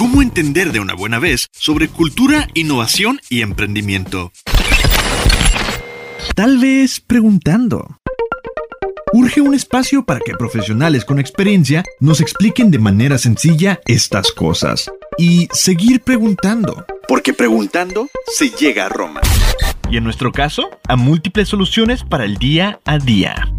¿Cómo entender de una buena vez sobre cultura, innovación y emprendimiento? Tal vez preguntando. Urge un espacio para que profesionales con experiencia nos expliquen de manera sencilla estas cosas. Y seguir preguntando. Porque preguntando se llega a Roma. Y en nuestro caso, a múltiples soluciones para el día a día.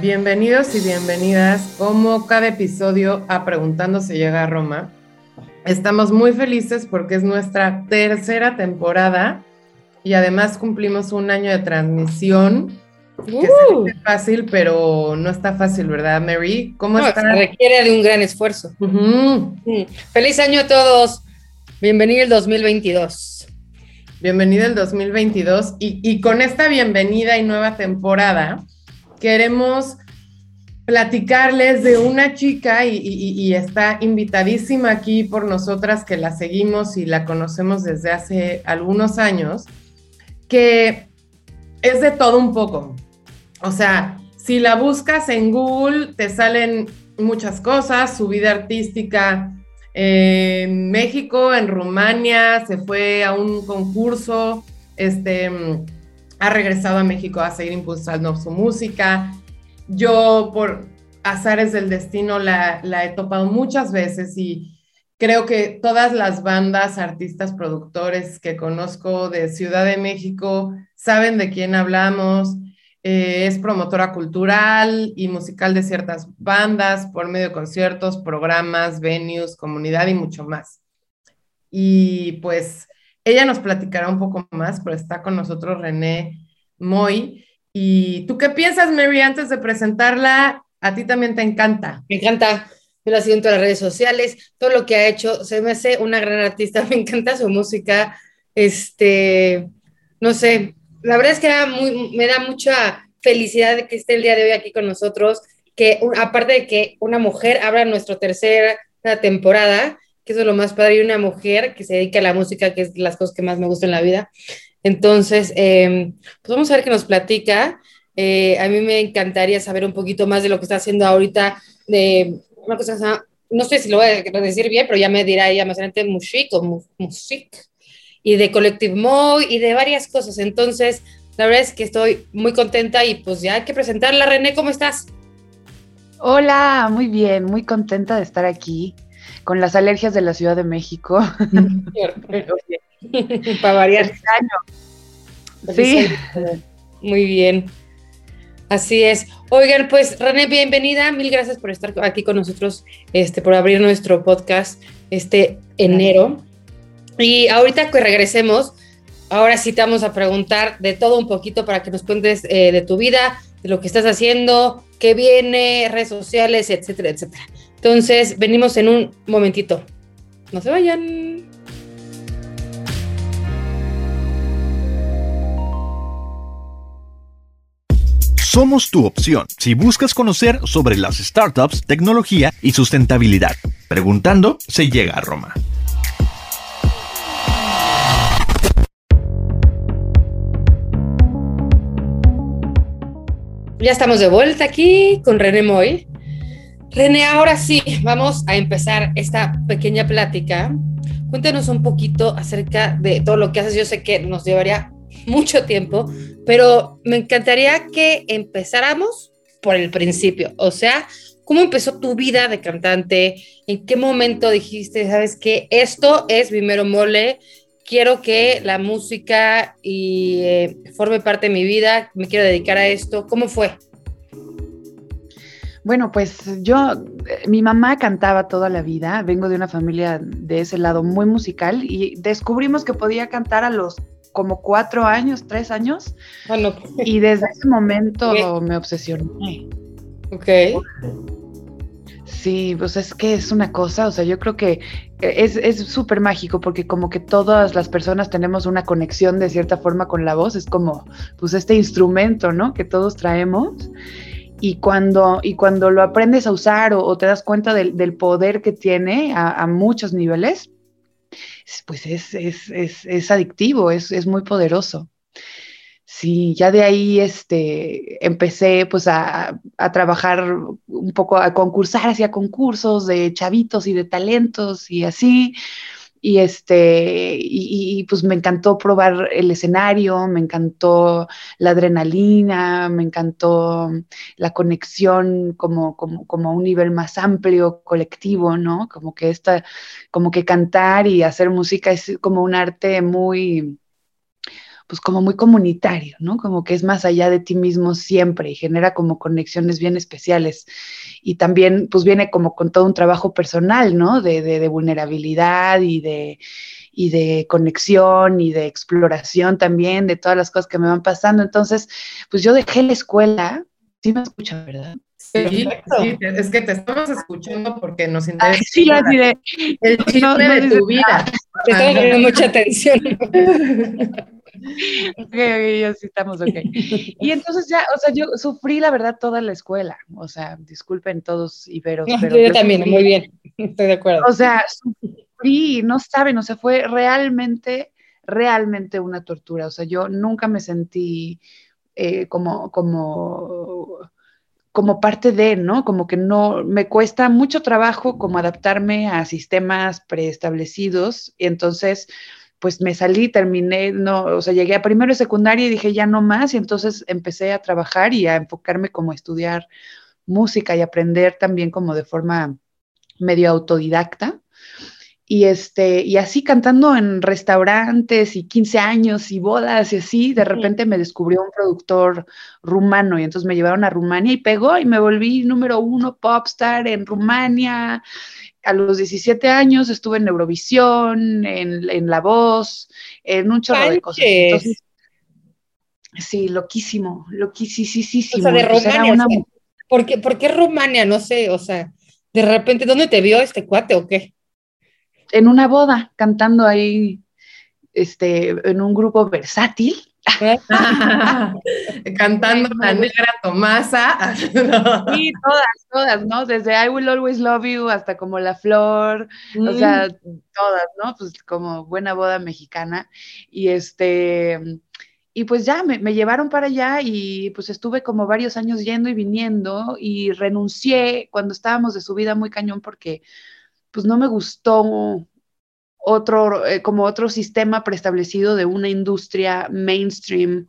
Bienvenidos y bienvenidas, como cada episodio a Preguntando se llega a Roma. Estamos muy felices porque es nuestra tercera temporada y además cumplimos un año de transmisión. Que Uh. se dice fácil, pero no está fácil, ¿verdad, Mary? ¿Cómo No, requiere de un gran esfuerzo. Mm. Feliz año a todos. Bienvenido el 2022. Bienvenido el 2022 y, y con esta bienvenida y nueva temporada queremos platicarles de una chica y, está invitadísima aquí por nosotras que la seguimos y la conocemos desde hace algunos años, que es de todo un poco. O sea, si la buscas en Google te salen muchas cosas, su vida artística en México, en Rumania, se fue a un concurso, este, ha regresado a México a seguir impulsando su música. Yo por azares del destino la, he topado muchas veces y creo que todas las bandas, artistas, productores que conozco de Ciudad de México saben de quién hablamos. Eh, es promotora cultural y musical de ciertas bandas por medio de conciertos, programas, venues, comunidad y mucho más. Y pues ella nos platicará un poco más, pero está con nosotros René Moy. ¿Y tú qué piensas, Mary, antes de presentarla? A ti también te encanta. Me encanta. Yo la sigo en las redes sociales, todo lo que ha hecho. Se me hace una gran artista. Me encanta su música. Este, no sé, la verdad es que me da mucha felicidad de que esté el día de hoy aquí con nosotros. Que aparte de que una mujer abra nuestra tercera temporada, que eso es lo más padre, y una mujer que se dedica a la música, que es las cosas que más me gustan en la vida. Entonces, eh, pues vamos a ver qué nos platica. Eh, a mí me encantaría saber un poquito más de lo que está haciendo ahorita, de una cosa, no sé si lo voy a decir bien, pero ya me dirá ella más adelante, Mushik o Mu- Musik, y de Collective Mo y de varias cosas. Entonces, la verdad es que estoy muy contenta y pues ya hay que presentarla. René, ¿cómo estás? Hola, muy bien, muy contenta de estar aquí con las alergias de la Ciudad de México. Para variar. feliz año. Sí, Muy bien. Así es. Oigan, pues René, bienvenida. Mil gracias por estar aquí con nosotros, este, por abrir nuestro podcast este enero. Y ahorita que regresemos, ahora sí te vamos a preguntar de todo un poquito para que nos cuentes eh, de tu vida, de lo que estás haciendo, qué viene, redes sociales, etcétera, etcétera. Entonces, venimos en un momentito. No se vayan. Somos tu opción si buscas conocer sobre las startups, tecnología y sustentabilidad. Preguntando se llega a Roma. Ya estamos de vuelta aquí con René Moy. René, ahora sí, vamos a empezar esta pequeña plática. Cuéntanos un poquito acerca de todo lo que haces. Yo sé que nos llevaría mucho tiempo, pero me encantaría que empezáramos por el principio. O sea, ¿cómo empezó tu vida de cantante? ¿En qué momento dijiste, sabes que esto es mi mole? Quiero que la música y, eh, forme parte de mi vida, me quiero dedicar a esto. ¿Cómo fue? Bueno, pues yo, eh, mi mamá cantaba toda la vida, vengo de una familia de ese lado muy musical y descubrimos que podía cantar a los como cuatro años, tres años, Bueno, y desde ese momento me obsesioné. ok. Sí, pues es que es una cosa, o sea, yo creo que es es súper mágico porque como que todas las personas tenemos una conexión de cierta forma con la voz, es como pues este instrumento, ¿no? Que todos traemos. Y cuando, y cuando lo aprendes a usar o, te das cuenta del, poder que tiene a, a muchos niveles, pues es, es, es, es adictivo, es, muy poderoso. Sí, ya de ahí este, empecé pues a, a, trabajar un poco, a concursar hacia concursos de chavitos y de talentos y así y este y, pues me encantó probar el escenario, me encantó la adrenalina, me encantó la conexión como, como, como a un nivel más amplio, colectivo, ¿no? Como que esta, como que cantar y hacer música es como un arte muy pues como muy comunitario, ¿no? Como que es más allá de ti mismo siempre y genera como conexiones bien especiales. Y también pues viene como con todo un trabajo personal, ¿no? De, de, vulnerabilidad y de, y de conexión y de exploración también de todas las cosas que me van pasando. Entonces, pues yo dejé la escuela, sí me escuchan, ¿verdad? Sí, sí, es que te estamos escuchando porque nos interesa. sí, así de, el chisme de tu vida. Te estoy mucha atención. ok, ok, sí estamos ok. Y entonces ya, o sea, yo sufrí la verdad toda la escuela, o sea, disculpen todos Iberos. pero yo, también, muy bien, estoy de acuerdo. O sea, sufrí, no saben, o sea, fue realmente, realmente una tortura, o sea, yo nunca me sentí eh, como, como como parte de, ¿no? Como que no, me cuesta mucho trabajo como adaptarme a sistemas preestablecidos y entonces pues me salí, terminé, no, o sea, llegué a primero y secundaria y dije ya no más y entonces empecé a trabajar y a enfocarme como a estudiar música y aprender también como de forma medio autodidacta. Y, este, y así cantando en restaurantes y 15 años y bodas y así, de repente me descubrió un productor rumano y entonces me llevaron a Rumania y pegó y me volví número uno popstar en Rumania a los 17 años estuve en Eurovisión, en, La Voz, en un chorro de cosas. sí, loquísimo, loquísimo. O sea, de Rumania. ¿por, qué, ¿Por qué Rumania? No sé, o sea, de repente, ¿dónde te vio este cuate o qué? En una boda, cantando ahí, este, en un grupo versátil. Cantando la negra Tomasa. Sí, todas, todas, ¿no? Desde I Will Always Love You hasta como La Flor, o sea, todas, ¿no? Pues como buena boda mexicana. Y este, y pues ya me, me, llevaron para allá y pues estuve como varios años yendo y viniendo y renuncié cuando estábamos de subida muy cañón porque pues no me gustó otro, eh, como otro sistema preestablecido de una industria mainstream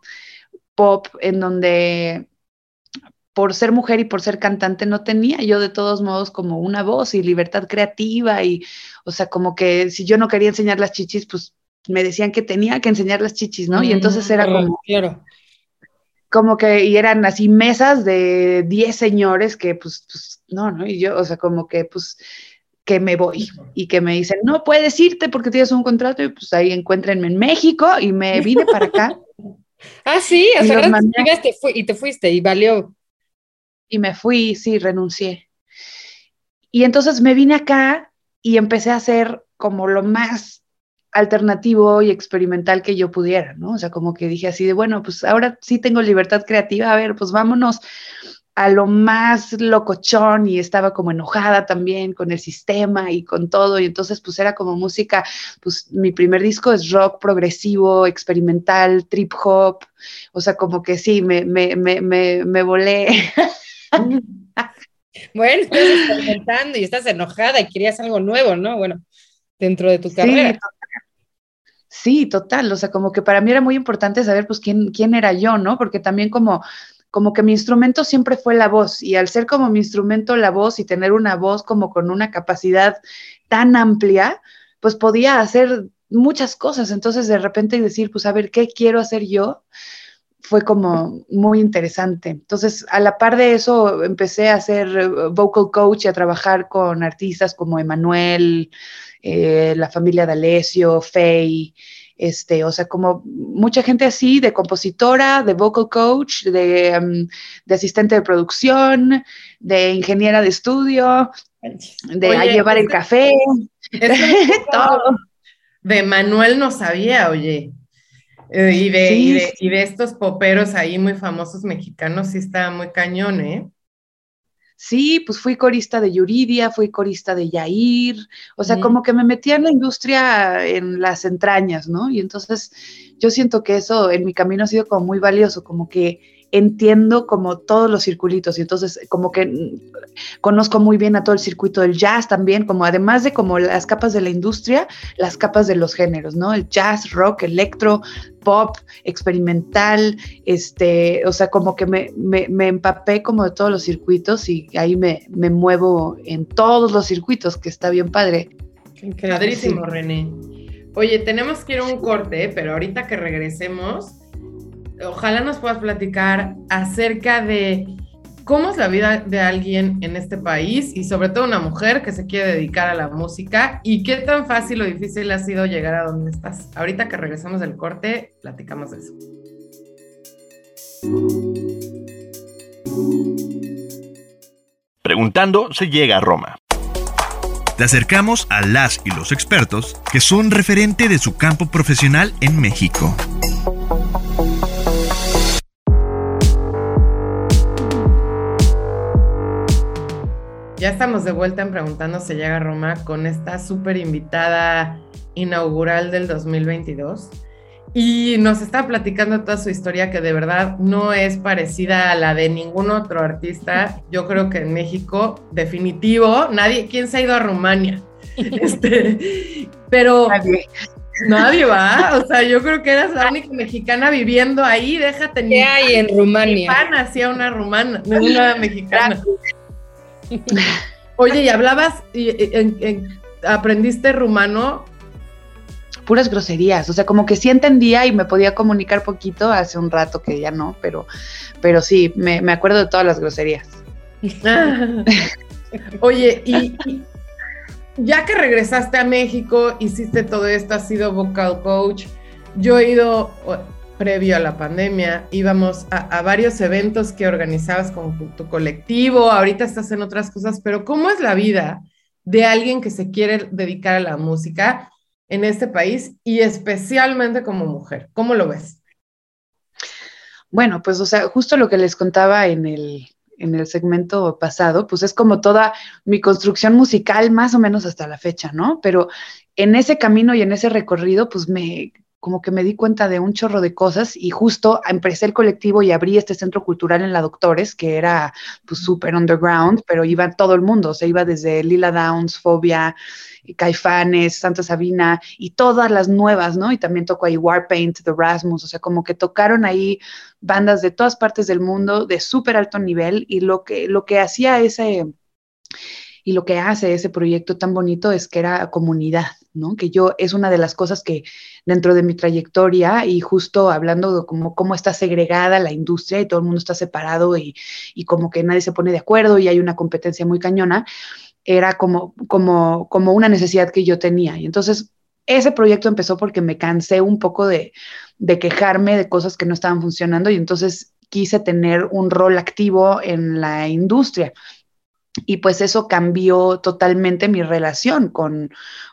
pop en donde por ser mujer y por ser cantante no tenía yo de todos modos como una voz y libertad creativa y, o sea, como que si yo no quería enseñar las chichis, pues me decían que tenía que enseñar las chichis, ¿no? y entonces era como... Claro. Como que, y eran así mesas de 10 señores que, pues, pues, no, ¿no? Y yo, o sea, como que, pues, que me voy y que me dicen, no puedes irte porque tienes un contrato y pues ahí encuéntrenme en México y me vine para acá. ah, sí, o sea, y te fuiste y valió. Y me fui, sí, renuncié. Y entonces me vine acá y empecé a hacer como lo más alternativo y experimental que yo pudiera, ¿no? O sea, como que dije así de, bueno, pues ahora sí tengo libertad creativa, a ver, pues vámonos a lo más locochón y estaba como enojada también con el sistema y con todo y entonces pues era como música, pues mi primer disco es rock progresivo, experimental, trip hop, o sea, como que sí, me, me, me, me, me volé. bueno, estás experimentando y estás enojada y querías algo nuevo, ¿no? Bueno, dentro de tu carrera. Sí, total, o sea, como que para mí era muy importante saber pues quién, quién era yo, ¿no? Porque también como como que mi instrumento siempre fue la voz y al ser como mi instrumento la voz y tener una voz como con una capacidad tan amplia, pues podía hacer muchas cosas. Entonces de repente decir, pues a ver, ¿qué quiero hacer yo? Fue como muy interesante. Entonces, a la par de eso, empecé a ser eh, vocal coach y a trabajar con artistas como Emanuel, eh, la familia D'Alessio, Faye, este, o sea, como mucha gente así, de compositora, de vocal coach, de, em, asistente de producción, de ingeniera de estudio, de llevar el café, todo. De Manuel no sabía, oye. Eh, y, de, y, de, y de estos poperos ahí muy famosos mexicanos, sí está muy cañón, ¿eh? Sí, pues fui corista de Yuridia, fui corista de Yair, o sea, como que me metía en la industria en las entrañas, ¿no? Y entonces yo siento que eso en mi camino ha sido como muy valioso, como que entiendo como todos los circulitos y entonces como que conozco muy bien a todo el circuito del jazz también, como además de como las capas de la industria, las capas de los géneros, ¿no? El jazz, rock, electro, pop, experimental, este, o sea, como que me, me, empapé como de todos los circuitos y ahí me, me, muevo en todos los circuitos, que está bien padre. Padrísimo, René. Oye, tenemos que ir a un corte, pero ahorita que regresemos, ojalá nos puedas platicar acerca de cómo es la vida de alguien en este país y sobre todo una mujer que se quiere dedicar a la música y qué tan fácil o difícil ha sido llegar a donde estás. Ahorita que regresamos del corte, platicamos de eso. Preguntando se llega a Roma. Te acercamos a las y los expertos que son referente de su campo profesional en México. Ya estamos de vuelta en Preguntando se llega a Roma con esta súper invitada inaugural del 2022 y nos está platicando toda su historia que de verdad no es parecida a la de ningún otro artista. Yo creo que en México, definitivo, nadie, ¿quién se ha ido a Rumania? Este, pero nadie. nadie. va, o sea, yo creo que eras la única mexicana viviendo ahí, déjate. ¿Qué hay en Rumania? Hacía una rumana, una mexicana. Oye, y hablabas, y, aprendiste rumano. Puras groserías, o sea, como que sí entendía y me podía comunicar poquito hace un rato que ya no, pero, pero sí, me, acuerdo de todas las groserías. Oye, y, ya que regresaste a México, hiciste todo esto, has sido vocal coach. Yo he ido, previo a la pandemia, íbamos a, varios eventos que organizabas con tu colectivo, ahorita estás en otras cosas, pero ¿cómo es la vida de alguien que se quiere dedicar a la música en este país y especialmente como mujer? ¿Cómo lo ves? Bueno, pues, o sea, justo lo que les contaba en el, en el segmento pasado, pues es como toda mi construcción musical, más o menos hasta la fecha, ¿no? Pero en ese camino y en ese recorrido, pues me como que me di cuenta de un chorro de cosas y justo empecé el colectivo y abrí este centro cultural en la Doctores, que era pues súper underground, pero iba todo el mundo, o sea, iba desde Lila Downs, Fobia, Caifanes, Santa Sabina y todas las nuevas, ¿no? Y también tocó ahí Warpaint, The Rasmus, o sea, como que tocaron ahí bandas de todas partes del mundo de súper alto nivel y lo que, lo que hacía ese y lo que hace ese proyecto tan bonito es que era comunidad, ¿no? Que yo es una de las cosas que dentro de mi trayectoria y justo hablando de cómo, cómo está segregada la industria y todo el mundo está separado y, y como que nadie se pone de acuerdo y hay una competencia muy cañona, era como, como, como una necesidad que yo tenía. Y entonces ese proyecto empezó porque me cansé un poco de, de quejarme de cosas que no estaban funcionando y entonces quise tener un rol activo en la industria y pues eso cambió totalmente mi relación con,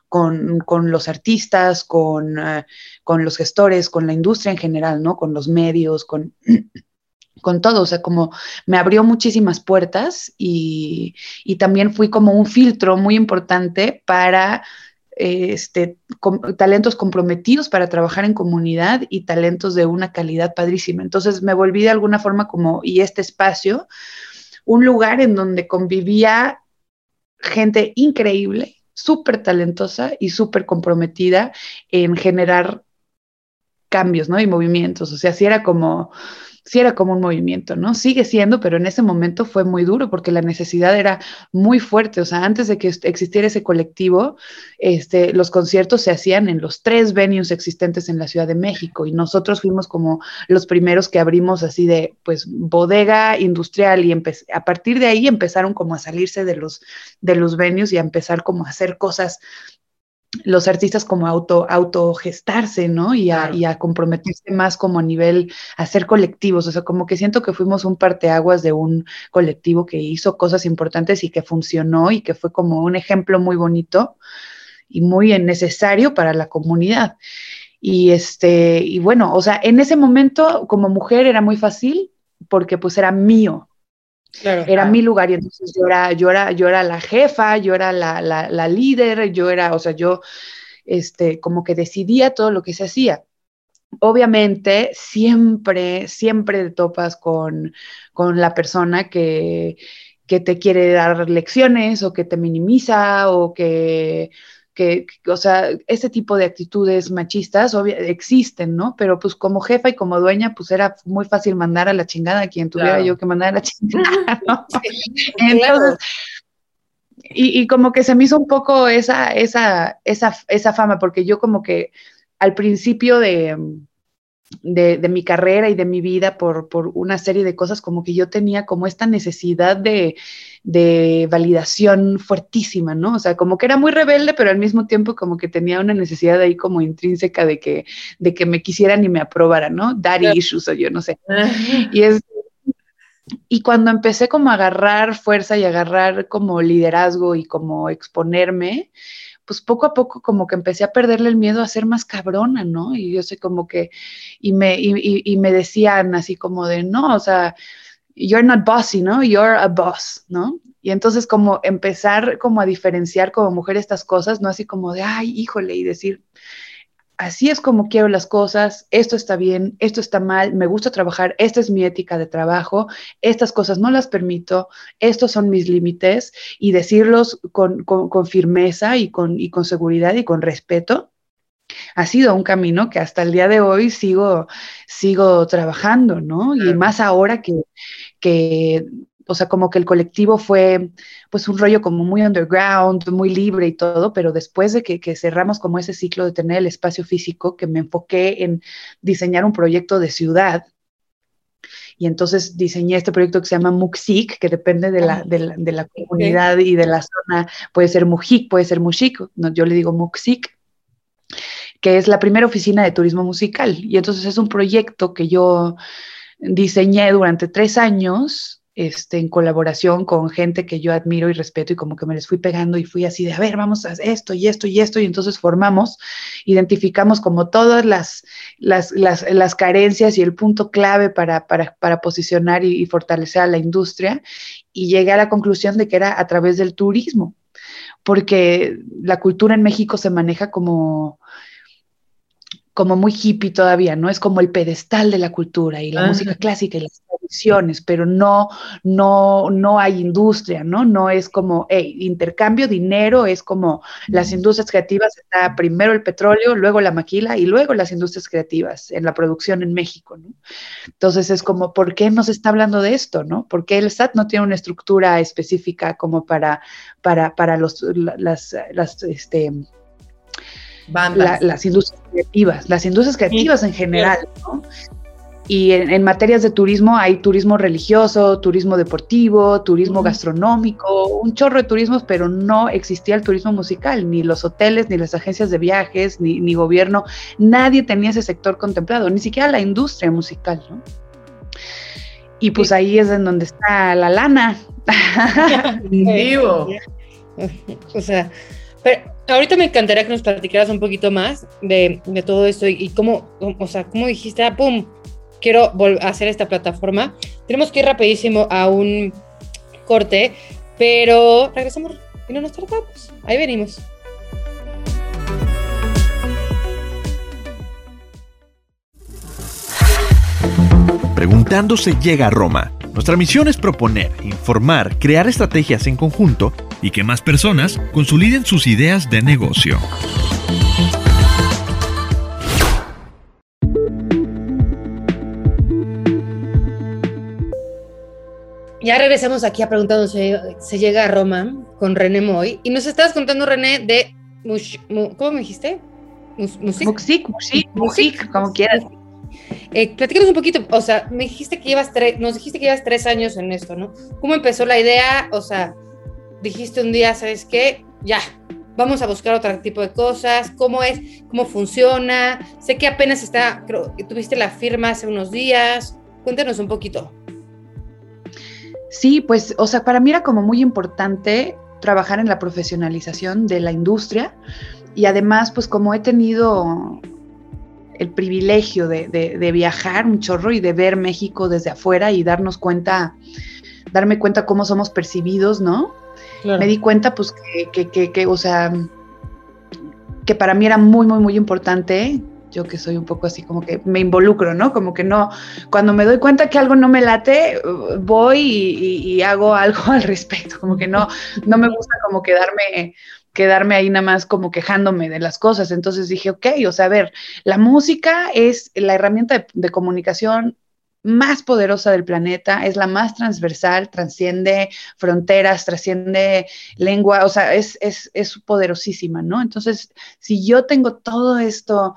con, los artistas, con, eh, con, los gestores, con la industria en general, ¿no? Con los medios, con, con todo, o sea, como me abrió muchísimas puertas y, y también fui como un filtro muy importante para este, talentos comprometidos para trabajar en comunidad y talentos de una calidad padrísima. Entonces me volví de alguna forma como, y este espacio un lugar en donde convivía gente increíble, súper talentosa y súper comprometida en generar cambios, ¿no? Y movimientos. O sea, si era como sí era como un movimiento, ¿no? Sigue siendo, pero en ese momento fue muy duro porque la necesidad era muy fuerte. O sea, antes de que existiera ese colectivo, este, los conciertos se hacían en los tres venues existentes en la Ciudad de México y nosotros fuimos como los primeros que abrimos así de, pues, bodega industrial y a partir de ahí empezaron como a salirse de los, de los venues y a empezar como a hacer cosas los artistas como auto, autogestarse, ¿no? Y a, y a, comprometerse más como a nivel, a ser colectivos, o sea, como que siento que fuimos un parteaguas de un colectivo que hizo cosas importantes y que funcionó y que fue como un ejemplo muy bonito y muy necesario para la comunidad. Y este, y bueno, o sea, en ese momento como mujer era muy fácil porque pues era mío, Era mi lugar y entonces yo era, yo era, yo era la jefa, yo era la, la, líder, yo era, o sea, yo, este, como que decidía todo lo que se hacía. Obviamente, siempre, siempre topas con, con la persona que, que te quiere dar lecciones o que te minimiza o que que, o sea, ese tipo de actitudes machistas existen, ¿no? Pero pues como jefa y como dueña, pues era muy fácil mandar a la chingada a quien tuviera yo que mandar a la chingada, ¿no? Entonces, y, y, como que se me hizo un poco esa, esa, esa, esa fama, porque yo como que al principio de, de, mi carrera y de mi vida por, por, una serie de cosas, como que yo tenía como esta necesidad de, de, validación fuertísima, ¿no? O sea, como que era muy rebelde, pero al mismo tiempo como que tenía una necesidad ahí como intrínseca de que, de que me quisieran y me aprobaran, ¿no? Daddy issues o yo no sé. Y es... Y cuando empecé como a agarrar fuerza y agarrar como liderazgo y como exponerme, pues poco a poco como que empecé a perderle el miedo a ser más cabrona, ¿no? Y yo sé como que, y me, y, me decían así como de, no, o sea, you're not bossy, ¿no? You're a boss, ¿no? Y entonces como empezar como a diferenciar como mujer estas cosas, no así como de, ay, híjole, y decir, así es como quiero las cosas, esto está bien, esto está mal, me gusta trabajar, esta es mi ética de trabajo, estas cosas no las permito, estos son mis límites y decirlos con, firmeza y con, y con seguridad y con respeto. Ha sido un camino que hasta el día de hoy sigo, sigo trabajando, ¿no? Y más ahora que, que o sea, como que el colectivo fue pues un rollo como muy underground, muy libre y todo, pero después de que, cerramos como ese ciclo de tener el espacio físico, que me enfoqué en diseñar un proyecto de ciudad, y entonces diseñé este proyecto que se llama Muxik, que depende de la, de la, comunidad y de la zona, puede ser Mujik, puede ser Muxik, no, yo le digo Muxik, que es la primera oficina de turismo musical. Y entonces es un proyecto que yo diseñé durante tres años este, en colaboración con gente que yo admiro y respeto y como que me les fui pegando y fui así de, a ver, vamos a esto y esto y esto y entonces formamos, identificamos como todas las, las, las, carencias y el punto clave para, para, para posicionar y, y fortalecer a la industria y llegué a la conclusión de que era a través del turismo, porque la cultura en México se maneja como como muy hippie todavía, ¿no? Es como el pedestal de la cultura y la música clásica y las tradiciones, pero no, no, no hay industria, ¿no? No es como, hey, intercambio, dinero, es como las industrias creativas, está primero el petróleo, luego la maquila y luego las industrias creativas en la producción en México, ¿no? Entonces es como, ¿por qué no se está hablando de esto, ¿no? Porque el SAT no tiene una estructura específica como para, para, para los, las, las, este, las industrias creativas, las industrias creativas en general, ¿no? Y en, materias de turismo hay turismo religioso, turismo deportivo, turismo gastronómico, un chorro de turismos, pero no existía el turismo musical, ni los hoteles, ni las agencias de viajes, ni, ni gobierno, nadie tenía ese sector contemplado, ni siquiera la industria musical, ¿no? Y pues ahí es en donde está la lana. Vivo. o sea, pero ahorita me encantaría que nos platicaras un poquito más de, todo esto y, cómo, o sea, cómo dijiste, ah, pum, quiero hacer esta plataforma. Tenemos que ir rapidísimo a un corte, pero regresamos y no nos tratamos. Ahí venimos. Preguntándose llega a Roma. Nuestra misión es proponer, informar, crear estrategias en conjunto y que más personas consoliden sus ideas de negocio. Ya regresamos aquí a preguntando se llega a Roma con René Moy y nos estabas contando René de ¿cómo me dijiste? Muxik, Muxik, como quieras. Eh, platícanos un poquito, o sea, me dijiste que llevas tres, nos dijiste que llevas tres años en esto, ¿no? ¿Cómo empezó la idea? O sea, dijiste un día, ¿sabes qué? Ya, vamos a buscar otro tipo de cosas, cómo es, cómo funciona. Sé que apenas está, creo que tuviste la firma hace unos días. Cuéntanos un poquito. Sí, pues, o sea, para mí era como muy importante trabajar en la profesionalización de la industria y además, pues como he tenido el privilegio de, viajar un chorro y de ver México desde afuera y darnos cuenta darme cuenta cómo somos percibidos, ¿no? Me di cuenta, pues, que, que, que, o sea, que para mí era muy, muy, muy importante yo que soy un poco así como que me involucro, ¿no? Como que no, cuando me doy cuenta que algo no me late, voy y, hago algo al respecto, como que no, no me gusta como quedarme, quedarme ahí nada más como quejándome de las cosas. Entonces dije, ok, o sea, a ver, la música es la herramienta de, comunicación más poderosa del planeta, es la más transversal, trasciende fronteras, trasciende lengua, o sea, es, es, es poderosísima, ¿no? Entonces, si yo tengo todo esto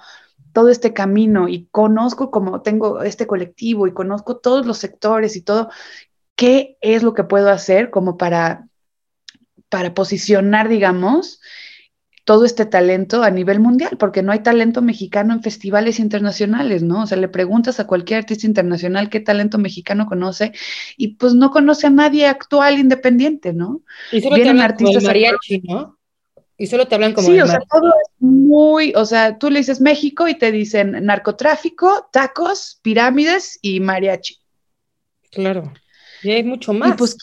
todo este camino y conozco como tengo este colectivo y conozco todos los sectores y todo, ¿qué es lo que puedo hacer como para, para posicionar, digamos, todo este talento a nivel mundial? Porque no hay talento mexicano en festivales internacionales, ¿no? O sea, le preguntas a cualquier artista internacional qué talento mexicano conoce y pues no conoce a nadie actual independiente, ¿no? Y solo Vienen artistas mariachi, ¿no? Y solo te hablan como. Sí, o sea, todo es muy. O sea, tú le dices México y te dicen narcotráfico, tacos, pirámides y mariachi. Claro. Y hay mucho más. pues,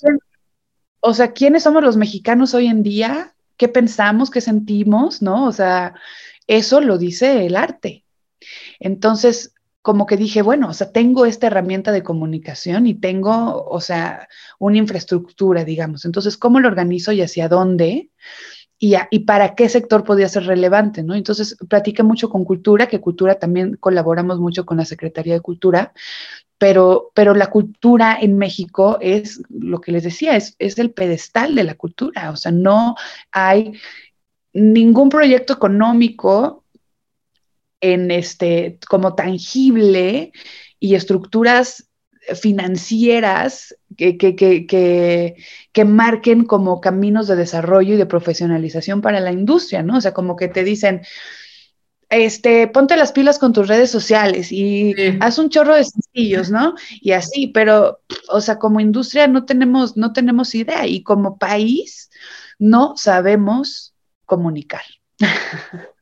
o sea, ¿quiénes somos los mexicanos hoy en día? ¿Qué pensamos? ¿Qué sentimos? ¿No? O sea, eso lo dice el arte. Entonces, como que dije, bueno, o sea, tengo esta herramienta de comunicación y tengo, o sea, una infraestructura, digamos. Entonces, ¿cómo lo organizo y hacia dónde? y, para qué sector podía ser relevante, ¿no? Entonces, platiqué mucho con Cultura, que Cultura también colaboramos mucho con la Secretaría de Cultura, pero, pero la cultura en México es, lo que les decía, es, es el pedestal de la cultura, o sea, no hay ningún proyecto económico en este, como tangible y estructuras financieras que, que, marquen como caminos de desarrollo y de profesionalización para la industria, ¿no? O sea, como que te dicen, este, ponte las pilas con tus redes sociales y haz un chorro de sencillos, ¿no? Y así, pero, o sea, como industria no tenemos, no tenemos idea y como país no sabemos comunicar.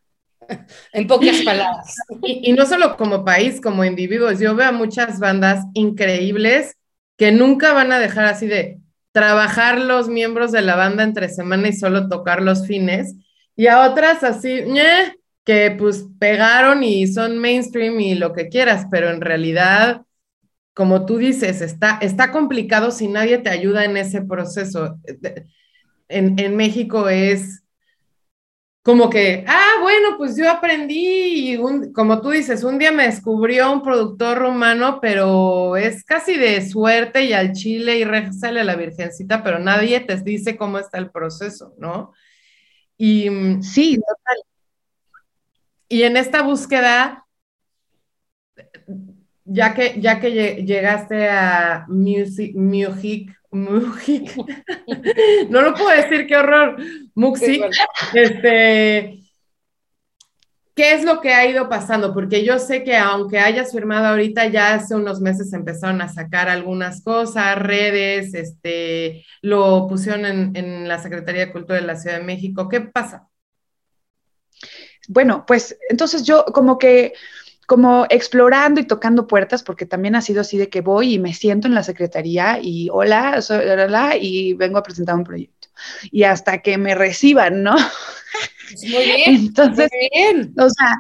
en pocas palabras. Y, no solo como país, como individuos. Yo veo a muchas bandas increíbles que nunca van a dejar así de trabajar los miembros de la banda entre semana y solo tocar los fines. Y a otras así, que pues pegaron y son mainstream y lo que quieras, pero en realidad, como tú dices, está, está complicado si nadie te ayuda en ese proceso. En, en México es como que, ah, bueno, pues yo aprendí y como tú dices, un día me descubrió un productor rumano, pero es casi de suerte y al chile y sale a la virgencita, pero nadie te dice cómo está el proceso, ¿no? Y mm, sí, total. Y en esta búsqueda, ya que, ya que llegaste a Music, Music no lo puedo decir, qué horror. Muxi. Este, ¿Qué es lo que ha ido pasando? Porque yo sé que aunque hayas firmado ahorita, ya hace unos meses empezaron a sacar algunas cosas, redes, este, lo pusieron en, en la Secretaría de Cultura de la Ciudad de México. ¿Qué pasa? Bueno, pues entonces yo como que como explorando y tocando puertas, porque también ha sido así de que voy y me siento en la secretaría y hola, soy, y vengo a presentar un proyecto. Y hasta que me reciban, ¿no? Muy bien. Entonces, muy bien. o sea,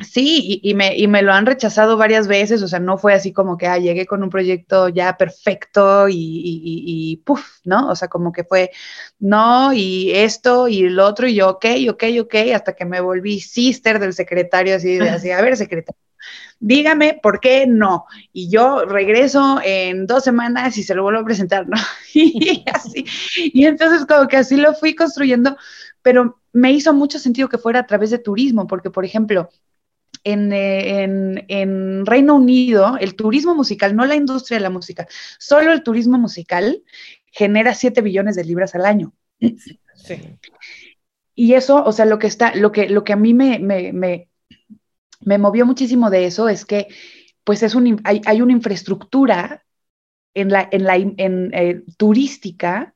Sí, y, me, y, me, lo han rechazado varias veces, o sea, no fue así como que ah, llegué con un proyecto ya perfecto y, y, puff, ¿no? O sea, como que fue no, y esto y el otro, y yo, ok, ok, ok, hasta que me volví sister del secretario, así de así, a ver, secretario, dígame por qué no. Y yo regreso en dos semanas y se lo vuelvo a presentar, ¿no? y así, y entonces como que así lo fui construyendo, pero me hizo mucho sentido que fuera a través de turismo, porque, por ejemplo, eh, en, Reino Unido, el turismo musical, no la industria de la música, solo el turismo musical genera 7 billones de libras al año. Sí. Y eso, o sea, lo que está, lo que, lo que a mí me, me, me, movió muchísimo de eso es que, pues es un, hay, hay una infraestructura en la, en la en, eh, turística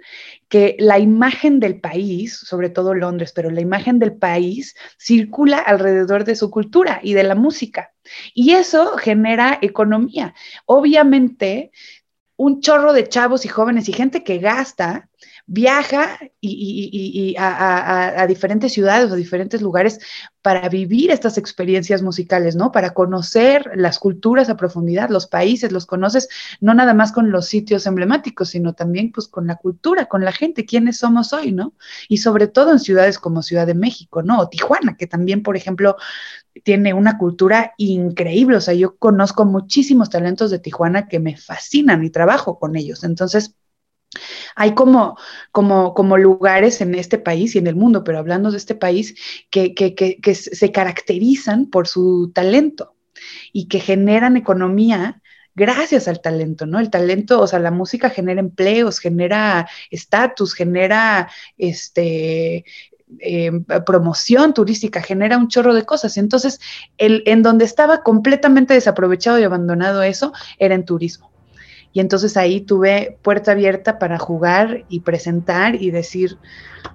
que la imagen del país, sobre todo Londres, pero la imagen del país circula alrededor de su cultura y de la música. Y eso genera economía. Obviamente, un chorro de chavos y jóvenes y gente que gasta viaja y, a, diferentes ciudades o diferentes lugares para vivir estas experiencias musicales, ¿no? Para conocer las culturas a profundidad, los países, los conoces no nada más con los sitios emblemáticos, sino también pues con la cultura, con la gente, quiénes somos hoy, ¿no? Y sobre todo en ciudades como Ciudad de México, ¿no? O Tijuana, que también, por ejemplo, tiene una cultura increíble, o sea, yo conozco muchísimos talentos de Tijuana que me fascinan y trabajo con ellos. Entonces, hay como, como, como lugares en este país y en el mundo, pero hablando de este país, que, que, se caracterizan por su talento y que generan economía gracias al talento, ¿no? El talento, o sea, la música genera empleos, genera estatus, genera este, eh, promoción turística, genera un chorro de cosas. Entonces, el, en donde estaba completamente desaprovechado y abandonado eso, era en turismo. Y entonces ahí tuve puerta abierta para jugar y presentar y decir,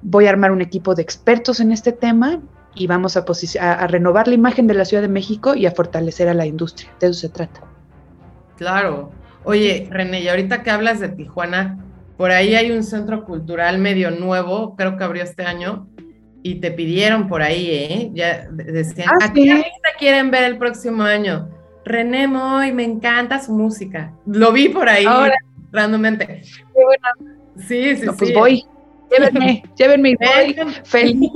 voy a armar un equipo de expertos en este tema y vamos a, a, renovar la imagen de la Ciudad de México y a fortalecer a la industria. De eso se trata. Claro. Oye, René, y ahorita que hablas de Tijuana, por ahí hay un centro cultural medio nuevo, creo que abrió este año, y te pidieron por ahí, ¿eh? Ya decían, ¿Ah, ¿a qué quieren ver el próximo año? René Moy, me encanta su música. Lo vi por ahí Ahora, randommente. Sí, sí, Pues voy. Llévenme, llévenme. Voy. Feliz.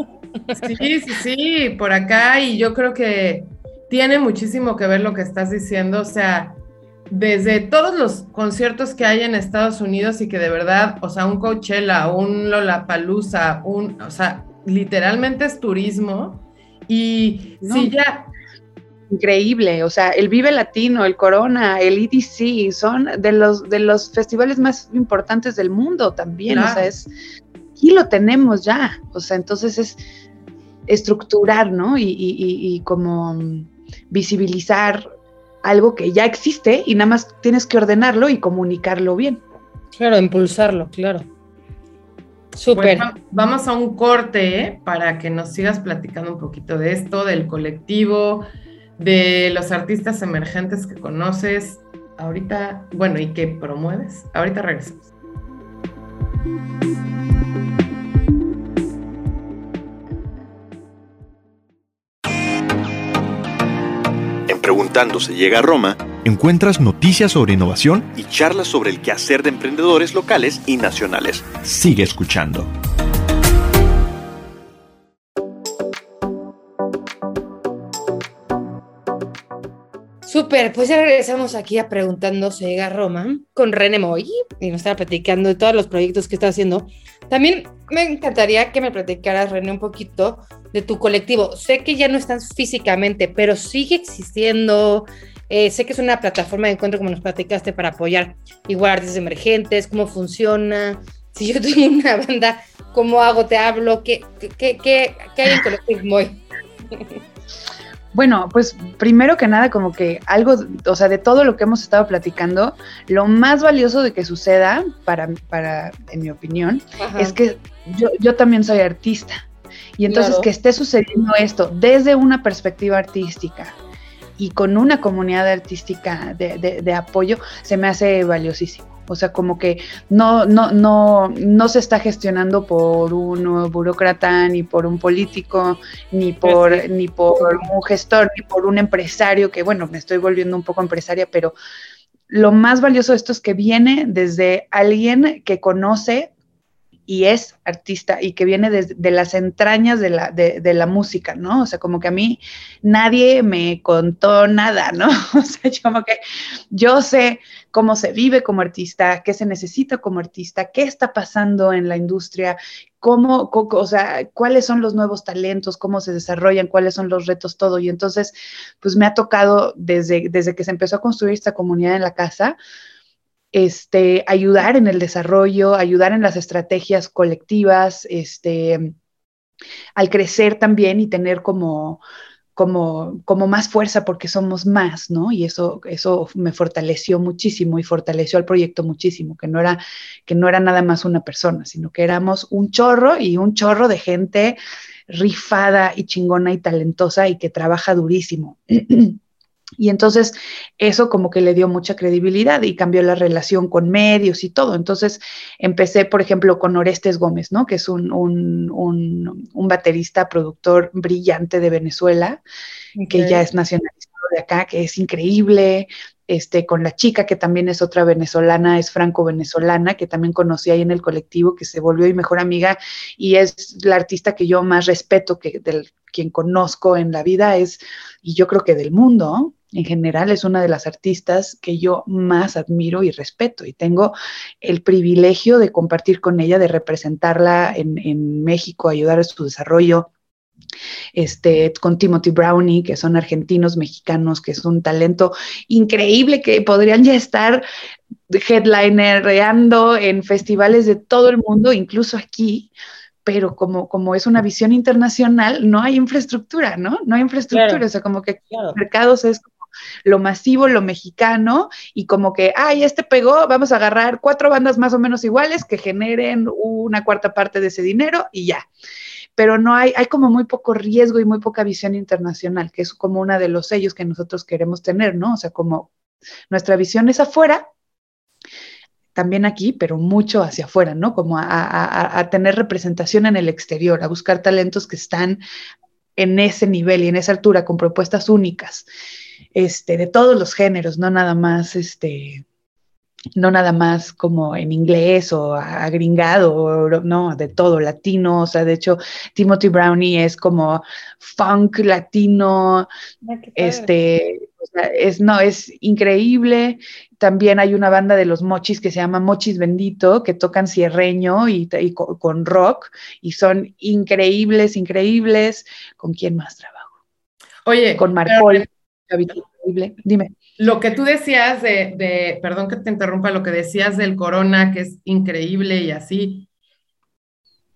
Sí, sí, sí, por acá y yo creo que tiene muchísimo que ver lo que estás diciendo, o sea, desde todos los conciertos que hay en Estados Unidos y que de verdad, o sea, un Coachella, un Lollapalooza, un, o sea, literalmente es turismo y si ya increíble, o sea, el Vive Latino, el Corona, el EDC, son de los, de los festivales más importantes del mundo también, o sea, es, aquí lo tenemos ya, o sea, entonces es estructurar, ¿no? Y, y, como visibilizar algo que ya existe y nada más tienes que ordenarlo y comunicarlo bien. Claro, impulsarlo, claro. Súper. vamos a un corte ¿eh? para que nos sigas platicando un poquito de esto, del colectivo, de los artistas emergentes que conoces ahorita, bueno, y que promueves. Ahorita regresamos. En Preguntando se llega a Roma, encuentras noticias sobre innovación y charlas sobre el quehacer de emprendedores locales y nacionales. Sigue escuchando. Súper, pues ya regresamos aquí a Preguntando se llega a Roma con René Moy y nos estaba platicando de todos los proyectos que está haciendo. También me encantaría que me platicaras, René, un poquito de tu colectivo. Sé que ya no estás físicamente, pero sigue existiendo. Eh, sé que es una plataforma de encuentro, como nos platicaste, para apoyar igual artistas emergentes, cómo funciona. Si yo tengo una banda, ¿cómo hago? ¿Te hablo? ¿Qué, qué, qué, qué hay en Colectivo Moy? Bueno, pues primero que nada, como que algo, o sea, de todo lo que hemos estado platicando, lo más valioso de que suceda, para, para en mi opinión, es que yo, yo también soy artista. Y entonces que esté sucediendo esto desde una perspectiva artística y con una comunidad artística de, de, de apoyo, se me hace valiosísimo. O sea, como que no, no, no, no se está gestionando por un burócrata, ni por un político, ni por, ni por un gestor, ni por un empresario, que bueno, me estoy volviendo un poco empresaria, pero lo más valioso de esto es que viene desde alguien que conoce y es artista y que viene de, las entrañas de la, de, la, música, ¿no? O sea, como que a mí nadie me contó nada, ¿no? O sea, como que yo sé cómo se vive como artista, qué se necesita como artista, qué está pasando en la industria, cómo, o sea, cuáles son los nuevos talentos, cómo se desarrollan, cuáles son los retos, todo. Y entonces, pues me ha tocado desde, desde que se empezó a construir esta comunidad en la casa, este, ayudar en el desarrollo, ayudar en las estrategias colectivas, este, al crecer también y tener como, más fuerza porque somos más, ¿no? Y eso, me fortaleció muchísimo y fortaleció al proyecto muchísimo, que no era nada más una persona, sino que éramos un chorro y un chorro de gente rifada y chingona y talentosa y que trabaja durísimo. Y entonces eso como que le dio mucha credibilidad y cambió la relación con medios y todo. Entonces empecé, por ejemplo, con Orestes Gómez, ¿no? Que es un, baterista, productor brillante de Venezuela, que ya es nacionalizado de acá, que es increíble. Este, con la chica que también es otra venezolana, es franco-venezolana, que también conocí ahí en el colectivo, que se volvió mi mejor amiga y es la artista que yo más respeto, que del quien conozco en la vida es, y yo creo que del mundo, en general es una de las artistas que yo más admiro y respeto y tengo el privilegio de compartir con ella, de representarla en, México, ayudar a su desarrollo. Este, con Timothy Brownie, que son argentinos mexicanos, que es un talento increíble, que podrían ya estar headlinereando en festivales de todo el mundo, incluso aquí, pero como, como es una visión internacional, no hay infraestructura, ¿no? No hay infraestructura, o sea, como que mercados es lo masivo, lo mexicano, y como que, ay, este pegó, vamos a agarrar cuatro bandas más o menos iguales que generen una cuarta parte de ese dinero y ya. Pero no hay, hay como muy poco riesgo y muy poca visión internacional, que es como uno de los sellos que nosotros queremos tener, ¿no? O sea, como nuestra visión es afuera, también aquí, pero mucho hacia afuera, ¿no? Como a, a, tener representación en el exterior, a buscar talentos que están en ese nivel y en esa altura, con propuestas únicas este, de todos los géneros, no nada más, este, no nada más como en inglés o agringado, no, de todo, latino, o sea, de hecho, Timothy Brownie es como funk latino, este, es, no, es increíble. También hay una banda de los mochis que se llama Mochis Bendito, que tocan cierreño y, con, rock, y son increíbles, increíbles. ¿Con quién más trabajo? Oye, con Marcol. Dime. Lo que tú decías de, perdón que te interrumpa, lo que decías del corona, que es increíble y así,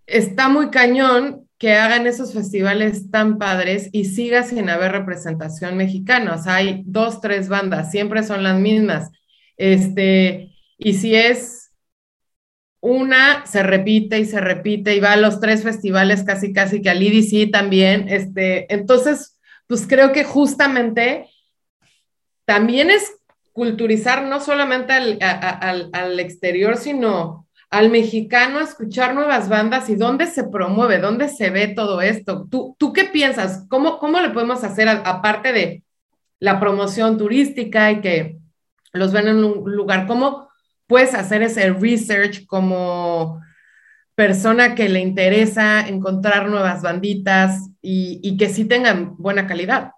está muy cañón que hagan esos festivales tan padres y siga sin haber representación mexicana. O sea, hay dos, tres bandas, siempre son las mismas. Este, y si es una, se repite y se repite y va a los tres festivales casi, casi que al IDC también. Este, entonces, pues creo que justamente también es culturizar no solamente al, exterior, sino al mexicano a escuchar nuevas bandas y dónde se promueve, dónde se ve todo esto. ¿Tú, tú qué piensas? ¿Cómo, ¿Cómo le podemos hacer, aparte de la promoción turística y que los ven en un lugar? ¿Cómo puedes hacer ese research como persona que le interesa encontrar nuevas banditas y, que sí tengan buena calidad?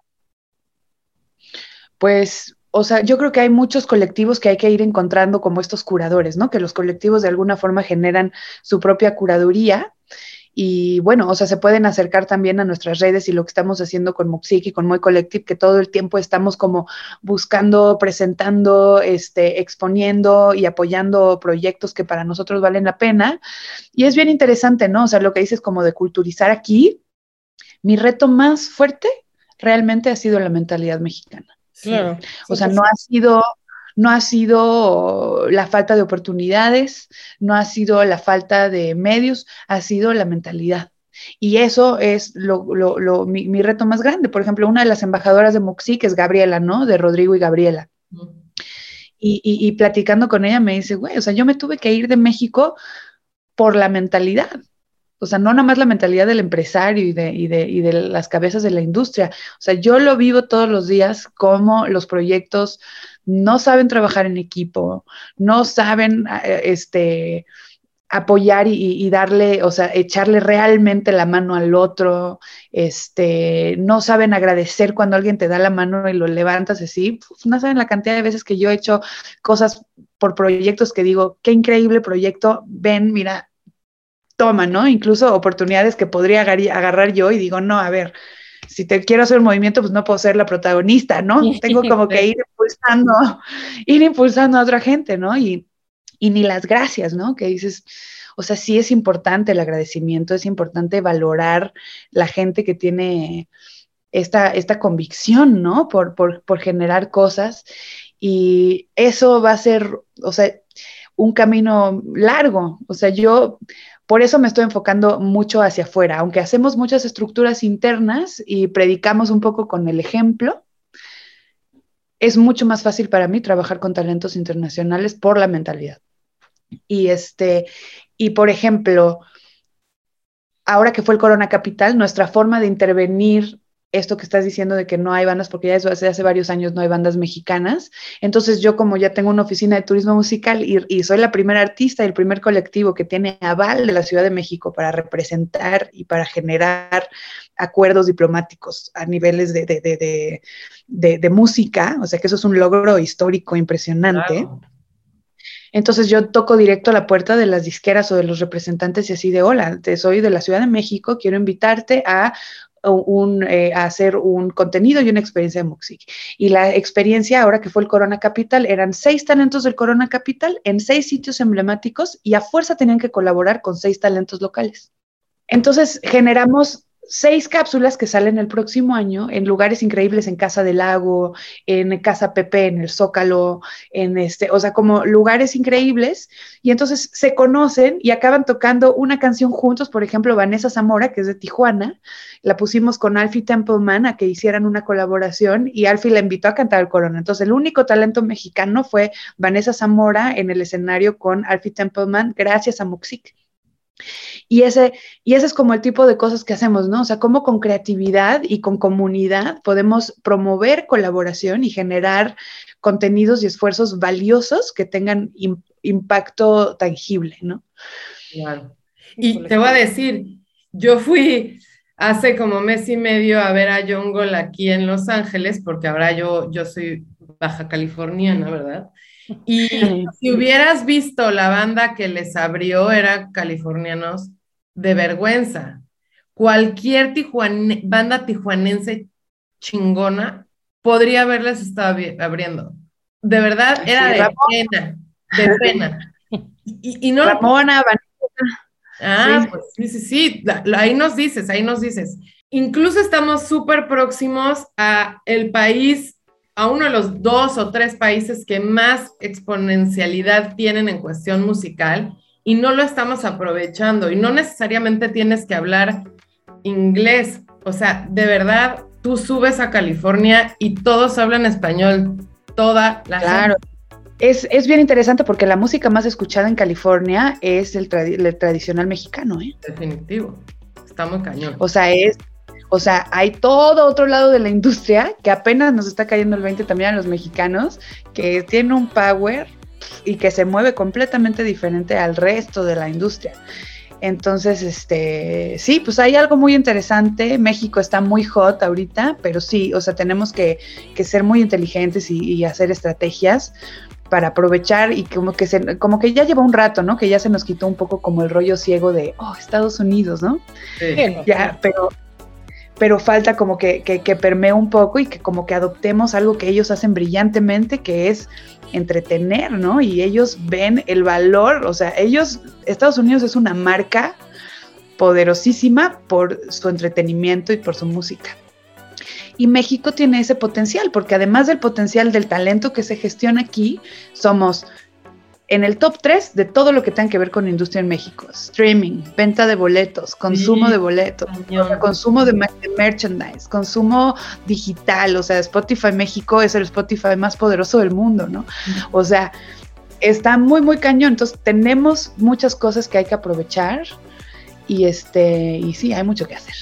Pues o sea, yo creo que hay muchos colectivos que hay que ir encontrando como estos curadores, ¿no? Que los colectivos de alguna forma generan su propia curaduría y bueno, o sea, se pueden acercar también a nuestras redes y lo que estamos haciendo con Muxik y con Muy Collective, que todo el tiempo estamos como buscando, presentando, este, exponiendo y apoyando proyectos que para nosotros valen la pena. Y es bien interesante, ¿no? O sea, lo que dices como de culturizar aquí, mi reto más fuerte realmente ha sido la mentalidad mexicana. Claro. O sea, no ha sido no ha sido la falta de oportunidades, no ha sido la falta de medios, ha sido la mentalidad. Y eso es lo, mi, reto más grande. Por ejemplo, una de las embajadoras de que es Gabriela, ¿no? De Rodrigo y Gabriela. y, platicando con ella me dice, güey, o sea, yo me tuve que ir de México por la mentalidad. O sea, no nada más la mentalidad del empresario y de, y de, y de las cabezas de la industria. O sea, yo lo vivo todos los días como los proyectos no saben trabajar en equipo, no saben eh, este, apoyar y, darle, o sea, echarle realmente la mano al otro, este, no saben agradecer cuando alguien te da la mano y lo levantas así, no saben la cantidad de veces que yo he hecho cosas por proyectos que digo, qué increíble proyecto, ven, mira, toma, ¿no? Incluso oportunidades que podría agarrar yo y digo, no, a ver, si te quiero hacer un movimiento, pues no puedo ser la protagonista, ¿no? Tengo como que ir impulsando, ir impulsando a otra gente, ¿no? Y, y ni las gracias, ¿no? Que dices, o sea, sí es importante el agradecimiento, es importante valorar la gente que tiene esta, esta convicción, ¿no? Por, por, por generar cosas. Y eso va a ser, o sea, un camino largo. O sea, yo por eso me estoy enfocando mucho hacia afuera, aunque hacemos muchas estructuras internas y predicamos un poco con el ejemplo. es mucho más fácil para mí trabajar con talentos internacionales por la mentalidad. Y este, y por ejemplo, ahora que fue el Corona Capital, nuestra forma de intervenir esto que estás diciendo de que no hay bandas, porque ya desde hace, hace varios años no hay bandas mexicanas. Entonces yo como ya tengo una oficina de turismo musical y, soy la primera artista y el primer colectivo que tiene aval de la Ciudad de México para representar y para generar acuerdos diplomáticos a niveles de, de, música, o sea que eso es un logro histórico impresionante. Entonces yo toco directo a la puerta de las disqueras o de los representantes y así de, hola, te soy de la Ciudad de México, quiero invitarte a un, eh, hacer un contenido y una experiencia de Muxik. Y la experiencia, ahora que fue el Corona Capital, eran seis talentos del Corona Capital en seis sitios emblemáticos y a fuerza tenían que colaborar con seis talentos locales. Entonces generamos seis cápsulas que salen el próximo año en lugares increíbles en Casa del Lago, en Casa Pepe, en el Zócalo, en este, o sea, como lugares increíbles. Y entonces se conocen y acaban tocando una canción juntos, por ejemplo, Vanessa Zamora, que es de Tijuana, la pusimos con Alfie Templeman a que hicieran una colaboración y Alfie la invitó a cantar el corona. Entonces, el único talento mexicano fue Vanessa Zamora en el escenario con Alfie Templeman, gracias a Muxik. Y ese, y ese es como el tipo de cosas que hacemos, ¿no? O sea, cómo con creatividad y con comunidad podemos promover colaboración y generar contenidos y esfuerzos valiosos que tengan impacto tangible, ¿no? Claro. Y te voy a decir, yo fui hace como mes y medio a ver a Jungle aquí en Los Ángeles, porque ahora yo, yo soy baja californiana, ¿verdad? Y si hubieras visto la banda que les abrió, era californianos de vergüenza. Cualquier banda tijuanense chingona podría haberles estado abriendo. De verdad, era de pena, de pena. Y, no Ramona, Ah, pues sí, sí, sí, ahí nos dices, ahí nos dices. Incluso estamos súper próximos a el país a uno de los dos o tres países que más exponencialidad tienen en cuestión musical y no lo estamos aprovechando y no necesariamente tienes que hablar inglés. O sea, de verdad, tú subes a California y todos hablan español, toda la claro. Es, es, bien interesante porque la música más escuchada en California es el, el tradicional mexicano, ¿eh? Definitivo. Está muy cañón. O sea, es o sea, hay todo otro lado de la industria que apenas nos está cayendo el 20 también a los mexicanos, que tiene un power y que se mueve completamente diferente al resto de la industria. Entonces, este, sí, pues hay algo muy interesante. México está muy hot ahorita, pero sí, o sea, tenemos que, ser muy inteligentes y, hacer estrategias para aprovechar y como que se, como que ya lleva un rato, ¿no? Que ya se nos quitó un poco como el rollo ciego de, oh, Estados Unidos, ¿no? Sí. Ya, pero pero falta como que, que, permee un poco y que como que adoptemos algo que ellos hacen brillantemente, que es entretener, ¿no? Y ellos ven el valor, o sea, ellos, Estados Unidos es una marca poderosísima por su entretenimiento y por su música. Y México tiene ese potencial, porque además del potencial del talento que se gestiona aquí, somos en el top 3 de todo lo que tenga que ver con industria en México. Streaming, venta de boletos, consumo de boletos, consumo de, merchandise, consumo digital. O sea, Spotify México es el Spotify más poderoso del mundo, ¿no? O sea, está muy, muy cañón. Entonces, tenemos muchas cosas que hay que aprovechar y, este, y sí, hay mucho que hacer.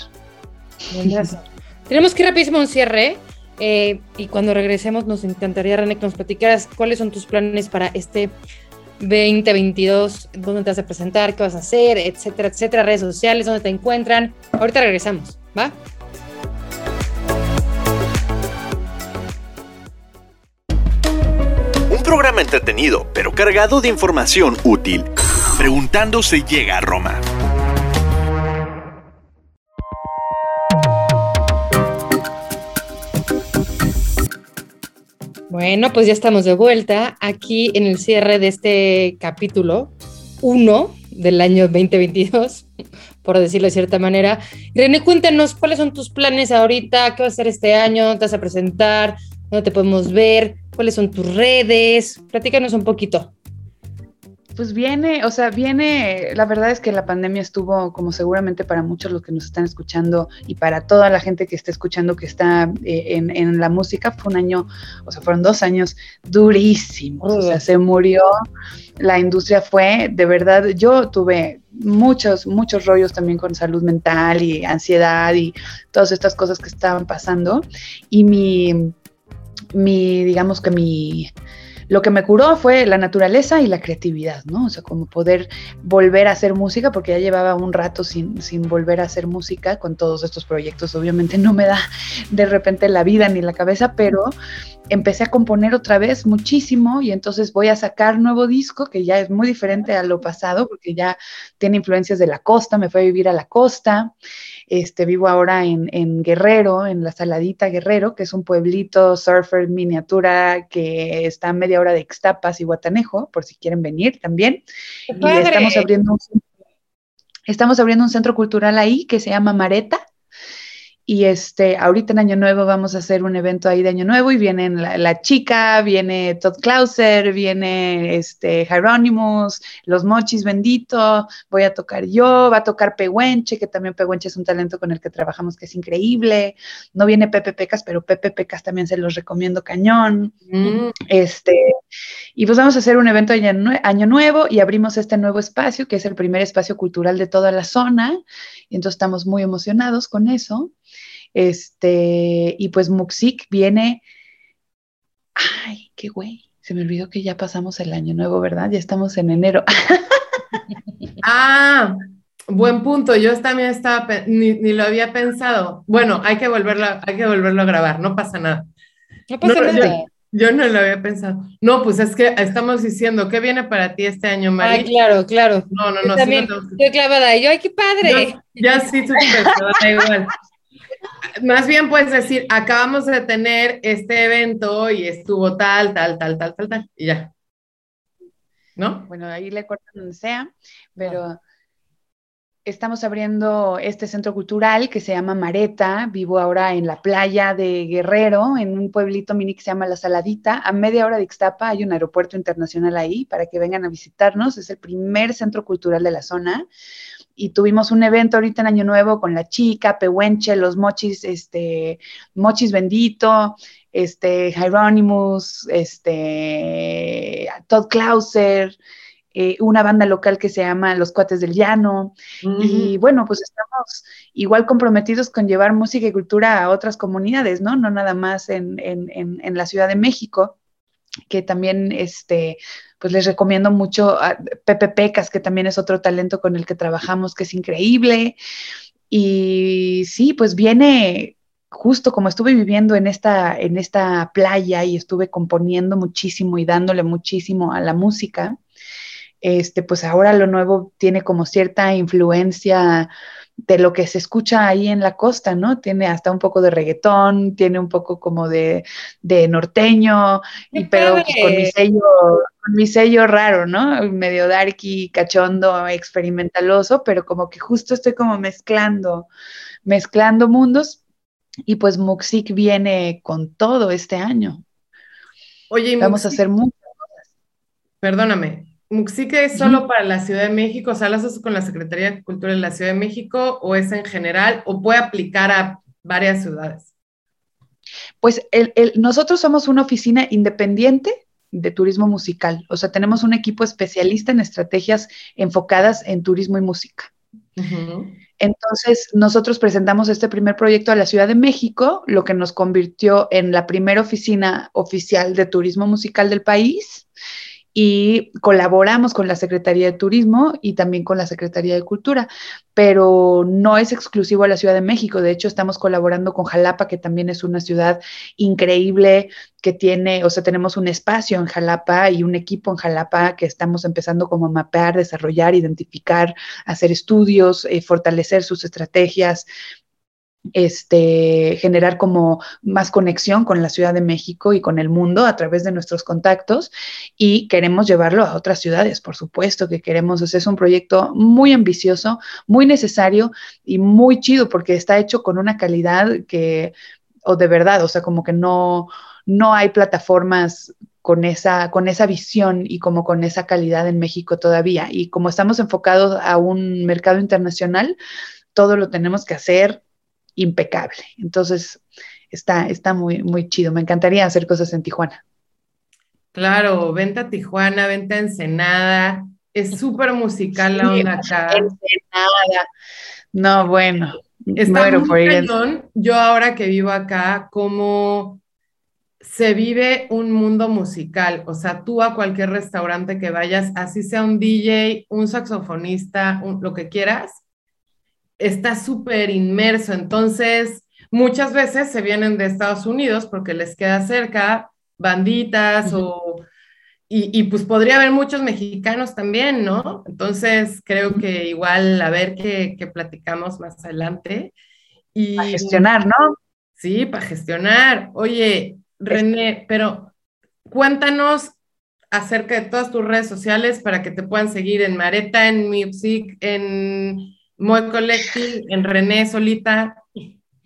Tenemos que ir rapidísimo un cierre. Eh, y cuando regresemos nos encantaría, René, que nos platicaras cuáles son tus planes para este 2022, dónde te vas a presentar, qué vas a hacer, etcétera, etcétera, redes sociales, dónde te encuentran. Ahorita regresamos, ¿va? Un programa entretenido, pero cargado de información útil. Preguntando se llega a Roma. Bueno, pues ya estamos de vuelta aquí en el cierre de este capítulo 1 del año 2022, por decirlo de cierta manera. René, cuéntanos cuáles son tus planes ahorita, qué vas a hacer este año, te vas a presentar, dónde te podemos ver, cuáles son tus redes, platícanos un poquito. Pues viene, o sea, viene, la verdad es que la pandemia estuvo, como seguramente para muchos los que nos están escuchando y para toda la gente que está escuchando que está eh, en, en, la música, fue un año, o sea, fueron dos años durísimos, o sea, se murió, la industria fue, de verdad, yo tuve muchos, muchos rollos también con salud mental y ansiedad y todas estas cosas que estaban pasando y mi, mi digamos que mi lo que me curó fue la naturaleza y la creatividad, ¿no? O sea, como poder volver a hacer música, porque ya llevaba un rato sin, sin volver a hacer música con todos estos proyectos. Obviamente no me da de repente la vida ni la cabeza, pero empecé a componer otra vez muchísimo y entonces voy a sacar nuevo disco que ya es muy diferente a lo pasado, porque ya tiene influencias de la costa, me fue a vivir a la costa. Este, vivo ahora en, Guerrero, en la Saladita Guerrero, que es un pueblito surfer miniatura que está a media hora de Ixtapas y Guatanejo, por si quieren venir también. Y estamos abriendo, un, estamos abriendo un centro cultural ahí que se llama Mareta y este, ahorita en Año Nuevo vamos a hacer un evento ahí de Año Nuevo y vienen la, chica, viene Todd Clauser, viene este Hieronymus, Los Mochis Bendito, voy a tocar yo, va a tocar Pehuenche, que también Pehuenche es un talento con el que trabajamos que es increíble. No viene Pepe Pecas, pero Pepe Pecas también se los recomiendo cañón. Mm. Este, y pues vamos a hacer un evento de Año Nuevo y abrimos este nuevo espacio, que es el primer espacio cultural de toda la zona. Y entonces estamos muy emocionados con eso. Este, y pues Muxik viene. Ay, qué güey. Se me olvidó que ya pasamos el año nuevo, ¿verdad? Ya estamos en enero. ah, buen punto. Yo también estaba, ni, lo había pensado. Bueno, hay que volverlo, hay que volverlo a grabar, no pasa nada. No pasa nada. Yo, no lo había pensado. No, pues es que estamos diciendo, ¿qué viene para ti este año, María? Ay, claro, claro. No, no, no. también estoy clavada. Yo, ay, qué padre. ya sí, súper, igual. Más bien puedes decir, acabamos de tener este evento y estuvo tal, tal, tal, tal, tal, tal, y ya. ¿No? Bueno, ahí le cortan donde sea, pero estamos abriendo este centro cultural que se llama Mareta. Vivo ahora en la playa de Guerrero, en un pueblito mini que se llama La Saladita. A media hora de Ixtapa hay un aeropuerto internacional ahí para que vengan a visitarnos. Es el primer centro cultural de la zona y tuvimos un evento ahorita en Año Nuevo con la chica, Pehuenche, los mochis, este, mochis bendito, este, Hieronymus, este, Todd Clauser, eh, una banda local que se llama Los Cuates del Llano. Y bueno, pues estamos igual comprometidos con llevar música y cultura a otras comunidades, ¿no? No nada más en, en, en la Ciudad de México que también este, pues les recomiendo mucho a Pepe Pecas, que también es otro talento con el que trabajamos, que es increíble. Y sí, pues viene justo como estuve viviendo en esta, en esta playa y estuve componiendo muchísimo y dándole muchísimo a la música, este, pues ahora lo nuevo tiene como cierta influencia de lo que se escucha ahí en la costa, ¿no? Tiene hasta un poco de reggaetón, tiene un poco como de, norteño, y, pero pues, con mi sello, con mi sello raro, ¿no? Medio darky, cachondo, experimentaloso, pero como que justo estoy como mezclando, mezclando mundos, y pues Muxik viene con todo este año. Oye, vamos a hacer muchas cosas. Perdóname, ¿Muxique es solo para la Ciudad de México? O sea, ¿lo haces con la Secretaría de Cultura de la Ciudad de México o es en general o puede aplicar a varias ciudades? Pues nosotros somos una oficina independiente de turismo musical, o sea, tenemos un equipo especialista en estrategias enfocadas en turismo y música. Entonces, nosotros presentamos este primer proyecto a la Ciudad de México, lo que nos convirtió en la primera oficina oficial de turismo musical del país y colaboramos con la Secretaría de Turismo y también con la Secretaría de Cultura, pero no es exclusivo a la Ciudad de México. De hecho, estamos colaborando con Jalapa, que también es una ciudad increíble que tiene, o sea, tenemos un espacio en Jalapa y un equipo en Jalapa que estamos empezando como a mapear, desarrollar, identificar, hacer estudios, eh, fortalecer sus estrategias este, generar como más conexión con la Ciudad de México y con el mundo a través de nuestros contactos y queremos llevarlo a otras ciudades, por supuesto que queremos, es un proyecto muy ambicioso, muy necesario y muy chido porque está hecho con una calidad que, o de verdad, o sea, como que no, no hay plataformas con esa, con esa visión y como con esa calidad en México todavía. Y como estamos enfocados a un mercado internacional, todo lo tenemos que hacer impecable. Entonces, está, está muy, muy chido. Me encantaría hacer cosas en Tijuana. Claro, venta a Tijuana, venta a Ensenada. Es súper musical la onda acá. Ensenada. No, bueno. Está muy Yo ahora que vivo acá, como se vive un mundo musical. O sea, tú a cualquier restaurante que vayas, así sea un DJ, un saxofonista, lo que quieras, está súper inmerso. Entonces, muchas veces se vienen de Estados Unidos porque les queda cerca, banditas o... Y, pues podría haber muchos mexicanos también, ¿no? Entonces creo que igual a ver qué, platicamos más adelante. Y, para gestionar, ¿no? Sí, para gestionar. Oye, René, pero cuéntanos acerca de todas tus redes sociales para que te puedan seguir en Mareta, en Music, en Moy Collective, en René Solita.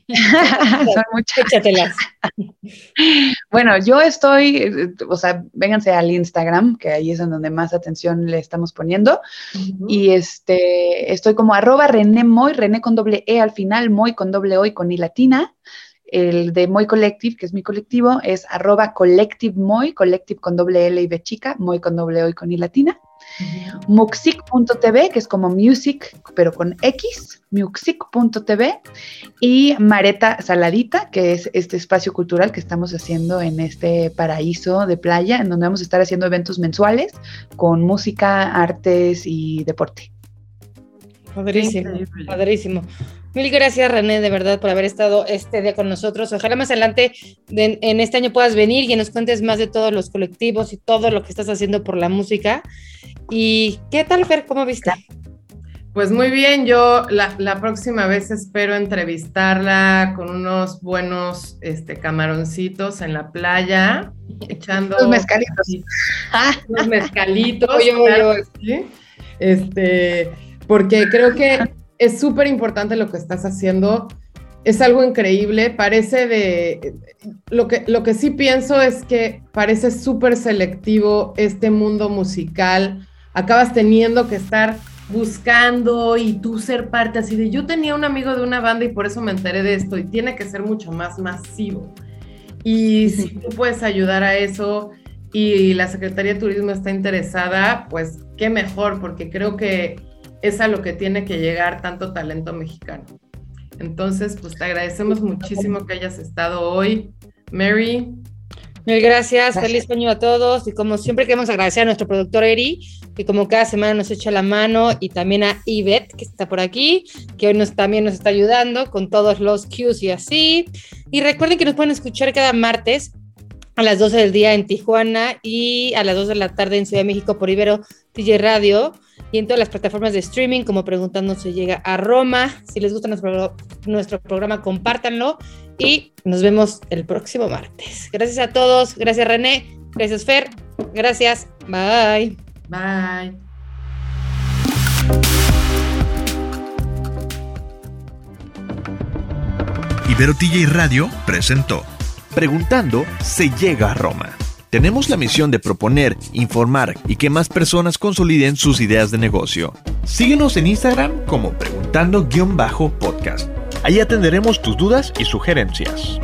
Son muchas. bueno, yo estoy, o sea, vénganse al Instagram, que ahí es en donde más atención le estamos poniendo. Y este, estoy como arroba René Moy, René con doble E al final, Moy con doble O y con I latina. El de Moy Collective, que es mi colectivo, es arroba Collective Moy, Collective con doble L y B chica, Moy con doble O y con I latina. Muxic.tv, que es como music, pero con X, muxic.tv, y Mareta Saladita, que es este espacio cultural que estamos haciendo en este paraíso de playa, en donde vamos a estar haciendo eventos mensuales con música, artes y deporte. Padrísimo, padrísimo. Mil gracias, René, de verdad, por haber estado este día con nosotros. Ojalá más adelante en este año puedas venir y nos cuentes más de todos los colectivos y todo lo que estás haciendo por la música. ¿Y qué tal, Fer? ¿Cómo viste? Pues muy bien, yo la, próxima vez espero entrevistarla con unos buenos este, camaroncitos en la playa, echando... Los mezcalitos. Los mezcalitos. claro, Este, porque creo que es súper importante lo que estás haciendo. Es algo increíble, parece de... Lo que, lo que sí pienso es que parece súper selectivo este mundo musical acabas teniendo que estar buscando y tú ser parte así de yo tenía un amigo de una banda y por eso me enteré de esto y tiene que ser mucho más masivo. Y si tú puedes ayudar a eso y la Secretaría de Turismo está interesada, pues qué mejor, porque creo que es a lo que tiene que llegar tanto talento mexicano. Entonces, pues te agradecemos muchísimo que hayas estado hoy. Mary, Mil gracias, feliz año a todos y como siempre queremos agradecer a nuestro productor Eri, que como cada semana nos echa la mano y también a Ivette, que está por aquí, que hoy nos, también nos está ayudando con todos los cues y así. Y recuerden que nos pueden escuchar cada martes a las 12 del día en Tijuana y a las 2 de la tarde en Ciudad de México por Ibero DJ Radio y en todas las plataformas de streaming como Preguntando se llega a Roma. Si les gusta nuestro, nuestro programa, compártanlo y nos vemos el próximo martes. Gracias a todos, gracias René, gracias Fer, gracias, bye. Bye. Ibero TJ Radio presentó Preguntando se llega a Roma. Tenemos la misión de proponer, informar y que más personas consoliden sus ideas de negocio. Síguenos en Instagram como preguntando-podcast. Ahí atenderemos tus dudas y sugerencias.